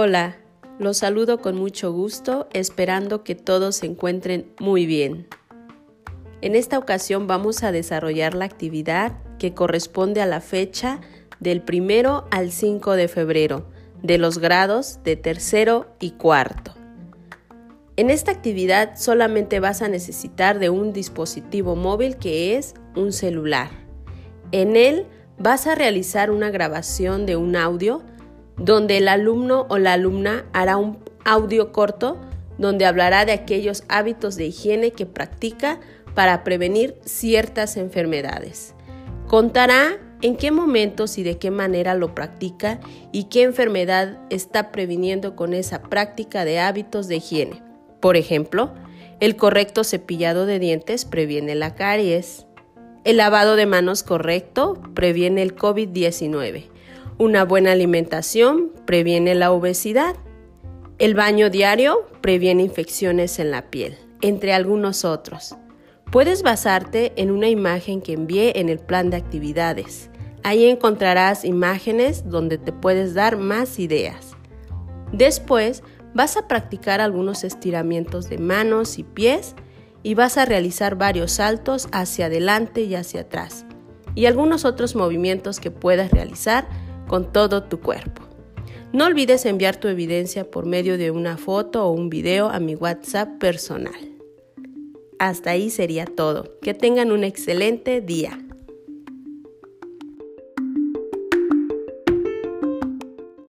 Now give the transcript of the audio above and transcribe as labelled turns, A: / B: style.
A: Hola, los saludo con mucho gusto, esperando que todos se encuentren muy bien. En esta ocasión vamos a desarrollar la actividad que corresponde a la fecha del primero al 5 de febrero de los grados de tercero y cuarto. En esta actividad solamente vas a necesitar de un dispositivo móvil que es un celular. En él vas a realizar una grabación de un audio donde el alumno o la alumna hará un audio corto donde hablará de aquellos hábitos de higiene que practica para prevenir ciertas enfermedades. Contará en qué momentos y de qué manera lo practica y qué enfermedad está previniendo con esa práctica de hábitos de higiene. Por ejemplo, el correcto cepillado de dientes previene la caries. El lavado de manos correcto previene el COVID-19. Una buena alimentación previene la obesidad. El baño diario previene infecciones en la piel, entre algunos otros. Puedes basarte en una imagen que envié en el plan de actividades. Ahí encontrarás imágenes donde te puedes dar más ideas. Después vas a practicar algunos estiramientos de manos y pies y vas a realizar varios saltos hacia adelante y hacia atrás y algunos otros movimientos que puedas realizar con todo tu cuerpo. No olvides enviar tu evidencia por medio de una foto o un video a mi WhatsApp personal. Hasta ahí sería todo. Que tengan un excelente día.